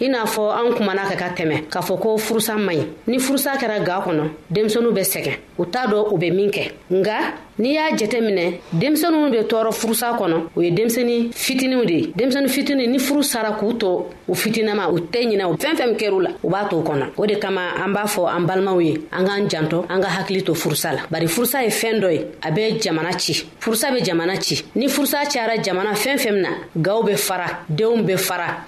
i n'a fɔ an kumana ka ka tɛmɛ k'a fɔ ko furusa man ɲi ni furusa kɛra ga kɔnɔ denmisɛnu bɛ sɛgɛn u t'a dɔ u bɛ min kɛ nga n'i y'a jɛtɛ minɛ denmisɛnu bɛ tɔɔrɔ furusa kɔnɔ u ye denmisɛni fitiniw de ye denmisɛni fitini ni furu sara k'u to u fitinama u tɛ ɲinɛ u fɛn fɛn kɛr'u la u b'a to kɔnɔ o de kama an b'a fɔ an balimaw ye an k'an jantɔ an ka hakili to furusa la bari furusa ye fɛn dɔ ye a bɛ jamana ci furusa bɛ jamana ci ni furusa cayara jamana fɛn fɛn min na gaw bɛ fara denw bɛ fara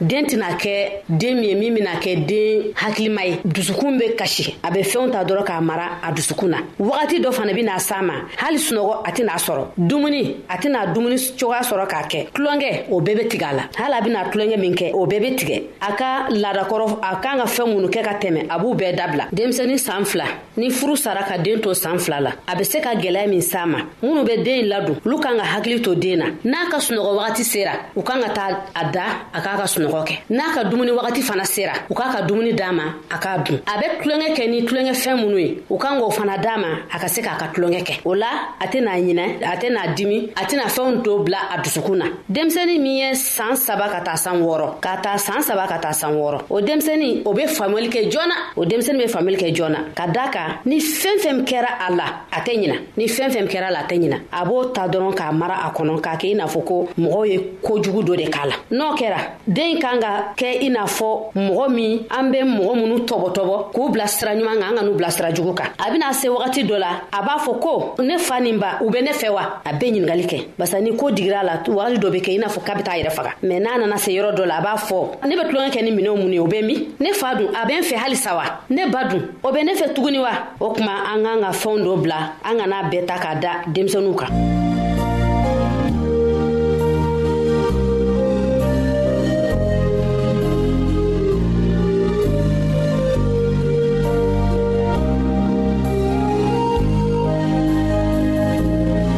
den tɛna kɛ den min ye min bɛna kɛ den hakilima ye dusukun bɛ kasi a bɛ fɛnw ta dɔrɔn k'a mara a dusukun na wagati dɔ fana bɛna s'a ma hali sunɔgɔ a tɛna sɔrɔ dumuni a tɛna dumuni cogoya sɔrɔ k'a kɛ tulonkɛ o bɛɛ bɛ tigɛ a la hali a bɛna tulonkɛ min kɛ o bɛɛ bɛ tigɛ a ka laadakɔrɔ a kan ka fɛn minnu kɛ ka tɛmɛ a b'u bɛɛ dabila denmisɛnnin san fila ni furu sara ka den to san fila la a bɛ se ka gɛlɛya min s'a ma minnu bɛ den ladon olu kan ka hakili to den na n'a ka sunɔgɔ wagati sera u kan ka taa a da a k'a ka sunɔgɔ kɛ n'a ka dumuni wagati fana sera u k'a ka dumuni d'a ma a k'a dun a bɛ tulonkɛ kɛ ni tulonkɛ fɛn minnu ye u kan k'o fana d'a ma a ka se k'a ka tulonkɛ kɛ o la a tɛna ɲinɛ a tɛna dimi a tɛna fɛnw to bila a dusukun na denmisɛnnin min ye saan saba ka taa san wɔɔrɔ ka taa saan saba ka taa san wɔɔrɔ o denmisɛni o be faamuyali kɛ joona o denmisɛni be faamuyali kɛ joona ka daa kan ni fɛn fɛn kɛra a la a tɛ ɲina ni fɛn fɛn kɛra a la a tɛ ɲina a b'o ta dɔrɔn k'a mara a kɔnɔ k'a kɛ i n'a fɔ ko mɔgɔw ye kojugu dɔ de k'a la n'o kɛra den kan ka kɛ i n'a fɔ mɔgɔ min an be mɔgɔ minnu tɔbɔtɔbɔ k'u bila sira ɲuman kan an ka n'u bila sira jugu kan a bena se wagati dɔ la a b'a fɔ ko ne fa nin ba u be ne fɛ wa a be ɲiningalic basa ni ko digira la wali dɔ bɛ kɛ i n'a fɔ k'a bɛ taa yɛrɛ faga mɛ n'a nana se yɔrɔ dɔ la a b'a fɔ ne bɛ tulonkɛ kɛ ni minɛnw mun ye o bɛ min ne fa dun a bɛ n fɛ halisa wa ne ba dun o bɛ ne fɛ tuguni wa o tuma an k'an ka fɛnw dɔ bila an kana bɛɛ ta k'a da denmisɛnninw kan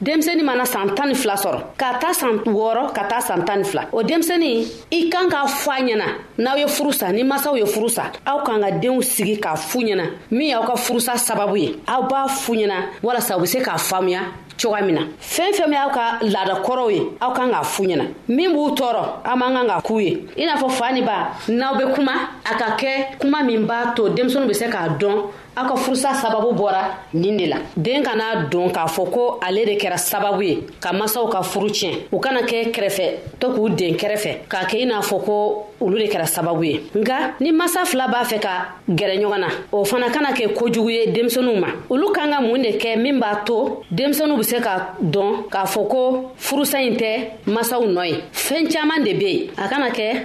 denmisɛnnin mana san tan ni fila sɔrɔ ka taa san wɔɔrɔ ka taa san tan ni fila o denmisɛnnin i kan k'a fɔ a ɲɛna n'aw ye furu sa ni masaw ye furu sa aw kan ka denw sigi k'a fu ɲɛna min y'aw ka furusa sababu ye aw b'a fu ɲɛna walasa u be se k'a faamuya cogoya min na fɛn fɛn y'aw ka laada kɔrɔw ye aw kan k'a fu ɲɛna min b'u tɔɔrɔ aw man kan ka k'u ye i n'a fɔ fa ni ba n'aw be kuma a ka kɛ kuma min b'a to denmisɛnu be se k'a dɔn aw ka furusa sababu bɔra nin de la den kana don k'a fɔ ko ale de kɛra sababu ye ka masaw ka furu tiɲɛ u kana kɛ kɛrɛfɛ to k'u den kɛrɛfɛ k'a kɛ i n'a fɔ ko olu de kɛra sababu ye nka ni masa fila b'a fɛ ka gɛrɛ ɲɔgɔn na o fana kana kɛ kojugu ye denmisɛnninw ma olu kan ka mun de kɛ min b'a to denmisɛnninw bɛ se ka dɔn k'a fɔ ko furusa in tɛ masaw nɔ ye fɛn caman de bɛ yen a kana kɛ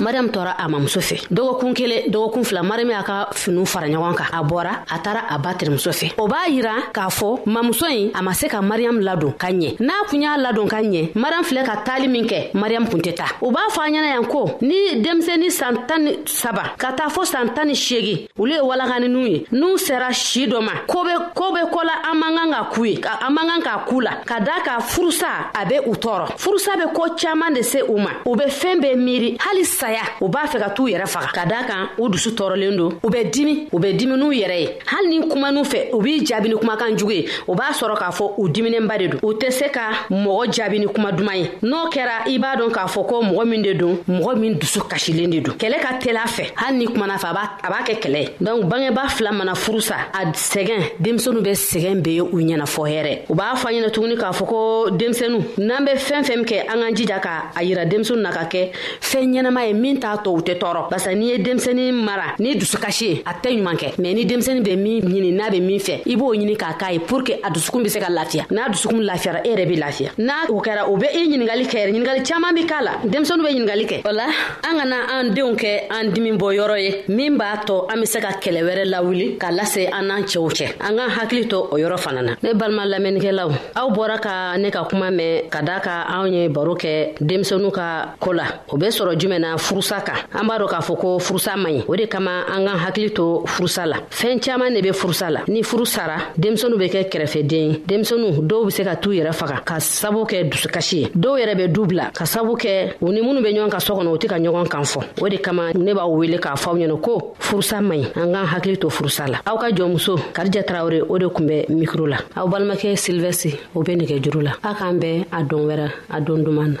mariyamu tɔɔra a mamuso fɛ dɔgɔkun kelen dɔgɔkun fila mariyamu y'a ka finiw fara ɲɔgɔn kan a bɔra a taara a ba terimuso fɛ o b'a yira k'a fɔ mamuso ɲi a ma se ka mariyamu ladon ka ɲɛ n'a kun y'a ladon ka ɲɛ mariyamu filɛ ka taali min kɛ mariyamu kun tɛ taa u b'a fɔ a ɲɛna yan ko ni denmisɛnnin san tan ni saba ka taa fɔ san tan ni seegin olu ye walakaniniw ye n'u sera si dɔ ma ko be ko be kɔ la an man kan ka k'u ye an man kan k'a k'u la ka daa ka furusa a be u tɔɔrɔ furusa be ko caaman de se u ma u be fɛɛn bɛɛ miiri hali saya u b'a fɛ ka t'u yɛrɛ faga ka daa kan u dusu tɔɔrɔlen don u bɛ dimi u bɛ dimi n'u yɛrɛ ye hali ni kumanu fɛ u b'i jaabi ni kumakan jugu ye u b'a sɔrɔ k'a fɔ u diminenba de don u tɛ se ka mɔgɔ jaabi ni kuma duman ye n'o kɛra i b'a dɔn k'a fɔ ko mɔgɔ min de don mɔgɔ min dusu kasilen de don kɛlɛ ka teli a fɛ hali ni kumana a b'a kɛ kɛlɛ ye donc bangeba fila mana furu sa a sɛgɛn denmisɛnu bɛ sɛgɛn be ye u ɲɛna fɔ hɛrɛ u b'a fɔ ɲɛna tuguni k'a fɔ ko denmisɛnu n'an bɛ fɛn fɛn kɛ an k'an jija ka a yira denmisɛnu na ka kɛ fɛn ɲɛnama ye min t'a tɔ u tɛ tɔɔrɔ barisa n'i ye denmisɛni mara ni dusukasi ye a tɛ ɲuman kɛ mɛ ni denmisɛni bɛ min ɲini n'a bɛ min fɛ i b'o ɲini k'a k'a ye pour que a dusukun be se ka lafiya n'a dusukun lafiyara e yɛrɛ be lafiya n'a o kɛra o be i ɲiningaliw kɛ yɛrɛ ɲiningaliw caaman be k'a la denmisɛnu be ɲiningaliw kɛ o la an kana an denw kɛ an dimi bɔ yɔrɔ ye min b'a tɔ an be se ka kɛlɛ wɛrɛ lawuli ka lase an n'an cɛw cɛ an k'an hakili to o yɔrɔ fana na ne balima lamɛnnikɛlaw aw bɔra ka ne ka kuma mɛn ka daa ka anw ye baro kɛ denmisɛnu ka ko la o be sɔrɔ jumɛn na furusa kan an b'a dɔ k'a fɔ ko furusa man ɲi o de kama an k'an hakili to furusa la fɛɛn caaman ne be furusa la ni furu sara denmisɛnu be kɛ kɛrɛfɛden ye denmisɛnu dɔw be se ka t'u yɛrɛ faga ka sabu kɛ dusukasi ye dɔw yɛrɛ be du bila ka sabu kɛ u ni minnu be ɲɔgɔn ka sɔ kɔnɔ u tɛ ka ɲɔgɔn kan fɔ o de kama ne b'aw wele k'a fɔ aw ɲɛna ko furusa man ɲi an k'an hakili to furusa la aw ka jɔnmuso karija tarawure o de kun bɛ mikro la aw balimakɛ silvɛsi o be nɛgɛ juru la a k'an bɛɛ a don wɛrɛ a don duman na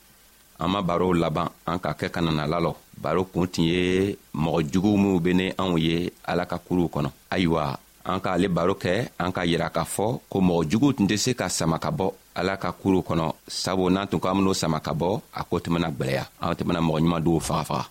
an ma barow laban an ka kɛ ka nana lalɔ baro kun tun ye mɔgɔ juguw minw be ni anw ye ala ka kuruw kɔnɔ ayiwa an ka ale baro kɛ an ka yira k'a fɔ ko mɔgɔ juguw tun tɛ se ka sama ka bɔ ala ka kuruw kɔnɔ sabu n'an tun ko an ben'o sama ka bɔ a ko tun bena gwɛlɛya an tun bena mɔgɔ ɲuman duw fagafaga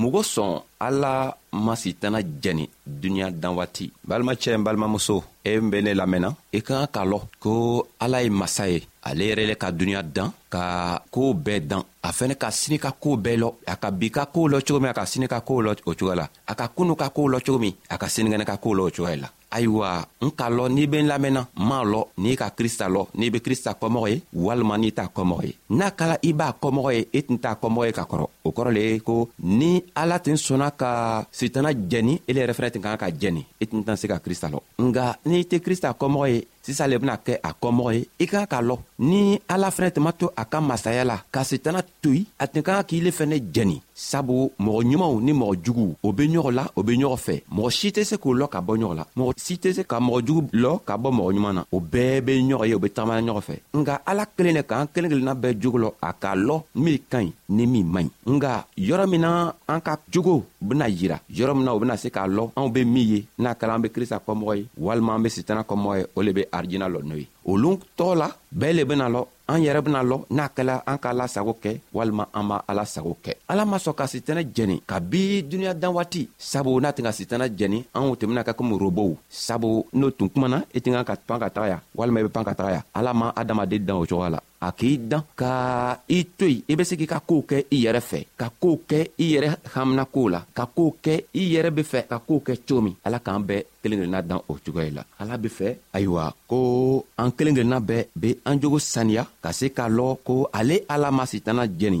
mɔgɔ sɔn ala ma sitana jɛni duniɲa dan waati balimacɛ n balimamuso e n be ne lamɛnna i ka kan k'a lɔn ko ala ye masa ye ale yɛrɛ le ka duniɲa dan ka koo bɛɛ dan a fɛnɛ ka sini ka koo bɛɛ lɔ a ka bi ka koo lɔ cogo min a ka sini ka koo lɔ o cogoya la a ka kunu ka koo lɔ cogo min a ka sinikɛnɛ ka koo lɔ o cogoya la ayiwa n k'a lɔ n'i be n lamɛnna m'a lɔ n'i ka krista lɔ n'i be krista kɔmɔgɔ ye walima n'i t'a kɔmɔgɔ ye n'a kala i b'a kɔmɔgɔ ye i tun t'a kɔmɔgɔ ye ka kɔrɔ o kɔrɔ le ye ko ni ala tun sɔnna ka sitana jɛni ele yɛrɛ fɛnɛ tun kan ka jɛni i tun tan se ka krista lɔ nga n'i tɛ krista kɔmɔgɔ ye sisan le bena kɛ a kɔmɔgɔ ye i ka k'a lɔn ni ala fɛnɛ tun ma to a ka masaya la ka setana toyi a tun ka kan k'i le fɛnɛ jɛni sabu mɔgɔ ɲumanw ni mɔgɔ juguw o be ɲɔgɔn la o be ɲɔgɔn fɛ mɔgɔ si tɛ se k'o lɔ ka bɔ ɲɔgɔn la mɔgɔ si tɛ se ka mɔgɔ jugu lɔ ka bɔ mɔgɔ ɲuman na o bɛɛ be ɲɔgɔn ye o be tagamana ɲɔgɔn fɛ nka ala kelen le k'an kelen kelenna bɛɛ jogo lɔ a k'a lɔ min ka ɲi ni min man ɲi nka yɔrɔ min na an ka jogo bena yira yɔrɔ min na u bena se k'a lɔn anw be min ye n'a kala an be krista kɔmɔgɔ ye walima an be sitana kɔmɔgɔ ye o le be arijina lɔ n'o ye olu tɔɔ la bɛɛ le bena lɔ an yɛrɛ bena lɔ n'a kɛla an ka ala sago kɛ walima an b'a ala sago kɛ ala ma sɔn ka sitɛnɛ jɛni ka bi duniɲa dan waati sabu n'a tun ka sitɛnɛ jɛni anw tun bena kɛ komi robow sabu n'o tun kumana i tun kan ka pan ka taga ya walima i be pan ka taga ya ala ma adamaden dan o cogoya la a k'i dan ka i to yen i be se k'i ka koow kɛ i yɛrɛ fɛ ka koow kɛ i yɛrɛ hamina koo la ka koow kɛ i yɛrɛ be fɛ ka koow kɛ cogo min ala k'an bɛɛ kelen kelenna dan o cogoya la ala be fɛ ayiwa ko an kelen kelenna bɛɛ be an jogo saniya ka se k'a lɔ ko ale ala ma sitana jɛni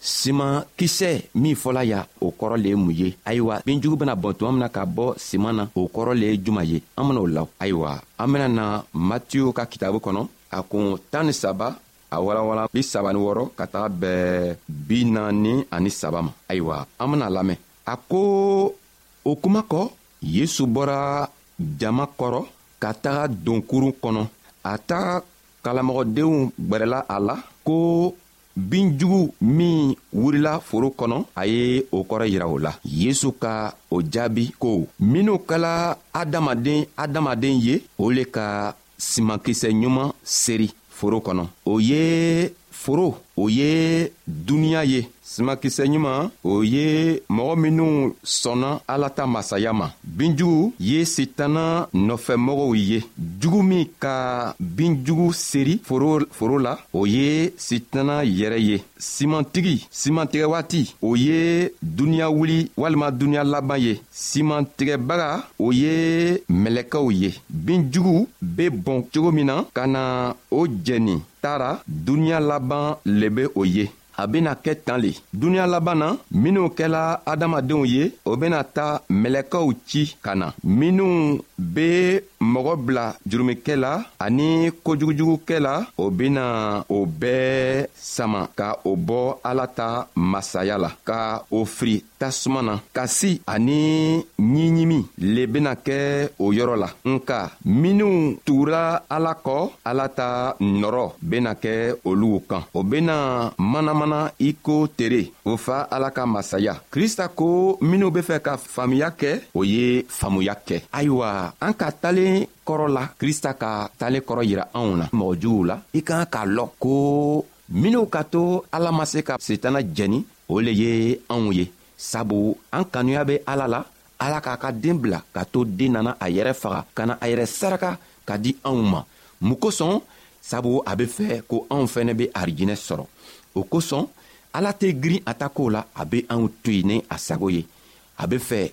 siman kisɛ min fɔla ya o kɔrɔ le ye mun ye ayiwa binjugu bena bɔn tuma min na ka bɔ siman na o kɔrɔ le ye juman ye an ben'o la ayiwa an bena na matiyo ka kitabu kɔnɔ a kun tan ni saba a walawala bi saba ni wɔrɔ ka taga bɛɛ bi naani ani saba ma ayiwa an bena lamɛn a ko o kuma kɔ yesu bɔra jama kɔrɔ ka taga donkurun kɔnɔ a ta kalamɔgɔdenw gwɛrɛla a la ko bin jugu min wurila foro kɔnɔ a ye o kɔrɔ yira o la yesu ka o jaabi ko minw kala adamaden adamaden ye o le ka simankisɛ ɲuman seri foro kɔnɔ o ye foro o ye duniɲa ye simakisɛ ɲuman o ye mɔgɔ minw sɔnna ala ta masaya ma binjugu ye sitana nɔfɛmɔgɔw ye jugu min ka binjugu seri foro, foro la o ye sitana yɛrɛ ye simantigi simantigɛ waati o ye duniɲa wuli walima duniɲa laban ye simantigɛbaga o ye mɛlɛkɛw ye binjugu be bɔn cogo min na ka na o jɛni taara duniɲa laban le be o ye a bena kɛ tan le duniɲa laban na minw kɛla adamadenw ye o bena ta mɛlɛkɛw ci ka na minw be mɔgɔ bila jurumikɛ la ani kojugujugukɛ la o bena o bɛɛ sama ka o bɔ ala ta masaya la ka o firi tasuma na kasi ani ɲiɲimi le bena kɛ o yɔrɔ la nka minw tugura ala kɔ ala ta nɔrɔ bena kɛ olugu kan o bena manamana i ko tere o fa ala ka masaya krista ko minw be fɛ ka faamuya kɛ o ye faamuya kɛ ayiwa an ka talen kɔrɔ la krista ka talen kɔrɔ yira anw na mɔgɔ juguw la i kan k'a lɔn ko minw ka to ala ma se ka setana jɛni o le ye anw ye sabu an kanuya bɛ ala la ala k'a ka den bila ka to den nana a yɛrɛ faga ka na a yɛrɛ saraka ka di anw ma mun kosɔn sabu a bɛ fɛ ko anw fɛnɛ bɛ arijinɛ sɔrɔ o kosɔn ala tɛ girin a ta kow la a bɛ anw to yen ni a sago ye a bɛ fɛ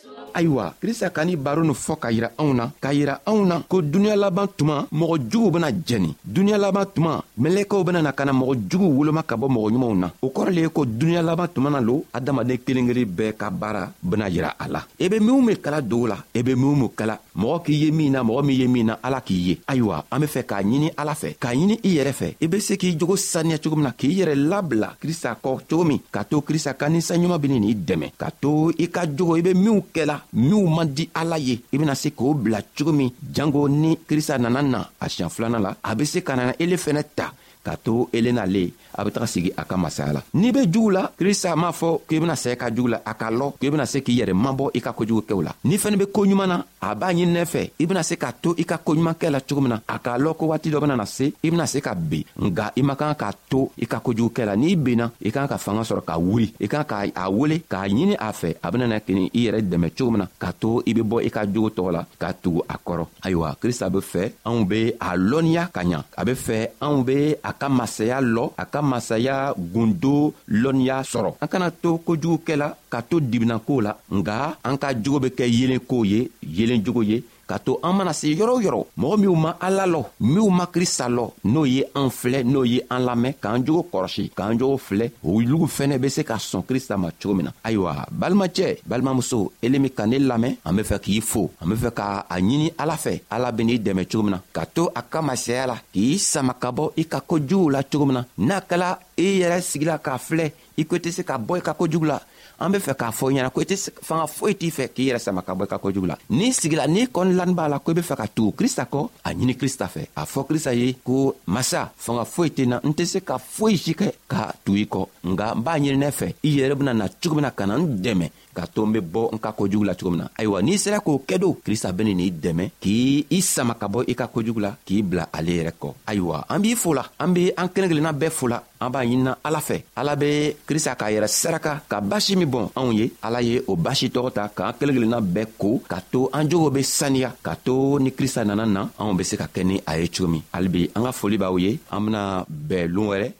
ayiwa krista ka ni baro nin fɔ ka yira anw na k'a yira anw na ko duniɲa laban tuma mɔgɔ juguw bena jɛni duniɲa laban tuma mɛlɛkɛw bena na ka na mɔgɔ juguw woloma ka bɔ mɔgɔ ɲumanw na o kɔrɔ le ye ko duniɲa laban tuma na lo adamaden kelen kelen bɛɛ ka baara bena yira a la i e be minw be kala dogo la i e be minw be kala mɔgɔ k'i ye min na mɔgɔ min ye min na ala k'i ye ayiwa an be fɛ k'a ɲini ala fɛ k'a ɲini i yɛrɛ fɛ i be se k'i jogo saniya cogo min na k'i yɛrɛ labila krista kɔ cogo min k'a to krista ka ninsanɲuman beni n'i dɛmɛ k'a to i ka jogo i be minw kɛla minw man di ala ye i bena se k'o bila cogo min jango ni krista nana na a siɲan filana la a be se ka nana ele fɛnɛ ta k'a to elena le a be taga sigi a ka masaya la n'i be jugu la krista m'a fɔ k'i bena sɛɛ ka jugu la a k'a lɔ k'i bena se k'i yɛrɛ mabɔ i ka kojugu kɛw la n'i fɛnɛ be koɲuman na a b'a ɲininɛ fɛ i bena se k'a to i ka koɲuman kɛ la cogo min na a k'a lɔn ko waati dɔ benana se i bena se ka ben nga i man kan k'a to i ka kojugu kɛ la n'i benna i kan ka fanga sɔrɔ ka wuri i kan ka a wele k'a ɲini a fɛ a benana kini i yɛrɛ dɛmɛ cogo min na k'a to i be bɔ i ka jogo tɔgɔ la ka tugu a kɔrɔ ayiwa krista be fɛ anw be a lɔnniya ka ɲa a be fɛ anw be a ka masaya lɔ a ka masaya gundo lɔnniya sɔrɔ an kana to kojugukɛla ka to dibinankow la nga an ka jogo be kɛ yelenkow ye yelen jogo ye ka to an mana se yɔrɔ o yɔrɔ mɔgɔ minw ma ala lɔ minw ma krista lɔ n'o ye an filɛ n'o ye an lamɛn k'an jogo kɔrɔsi k'an jogo filɛ olugu fɛnɛ be se ka sɔn krista ma cogo min na ayiwa balimacɛ balimamuso ele min ka ne lamɛn an be fɛ k'i fo an be fɛ ka a ɲini ala fɛ ala be n'i dɛmɛ cogo min na ka to a ka masaya la k'i sama ka bɔ i ka kojuguw la cogo min na n'a kɛla i yɛrɛ sigila k'a filɛ i ko i tɛ se ka bɔ i ka kojugu la an be fɛ k'a fɔ ɲɛna ko i tɛ fanga foyi t'i fɛ k'i yɛrɛ sama ka bɔ i ka kojugu la n'i sigila n'i kɔni lani b'a la ko i be fɛ ka tugu krista kɔ a ɲini krista fɛ a fɔ krista ye ko masa fanga foyi tɛ na n tɛ se ka foyi si kɛ ka tugu i kɔ nka n b'a ɲininɛ fɛ i yɛrɛ bena na cogo min na ka na n dɛmɛ k'a to n be bɔ n ka kojugu la cogo min na ayiwa n'i sera k'o kɛ don krista beni n'i dɛmɛ k'i i sama ka bɔ i ka kojugu la k'i bila ale yɛrɛ kɔ ayiwa an b'i fola an be an kelen kelenna bɛɛ fola an b'a ɲinina ala fɛ ala be krista k'a yɛrɛ saraka ka basi min bɔn anw ye ala ye o basi tɔgɔ ta k'an kelen kelenna bɛɛ ko k'a to an jogo be saniya k'a to ni krista nana na anw be se ka kɛ ni a ye cogo min halibi an ka foli b'aw ye an bena bɛɛ loon wɛrɛ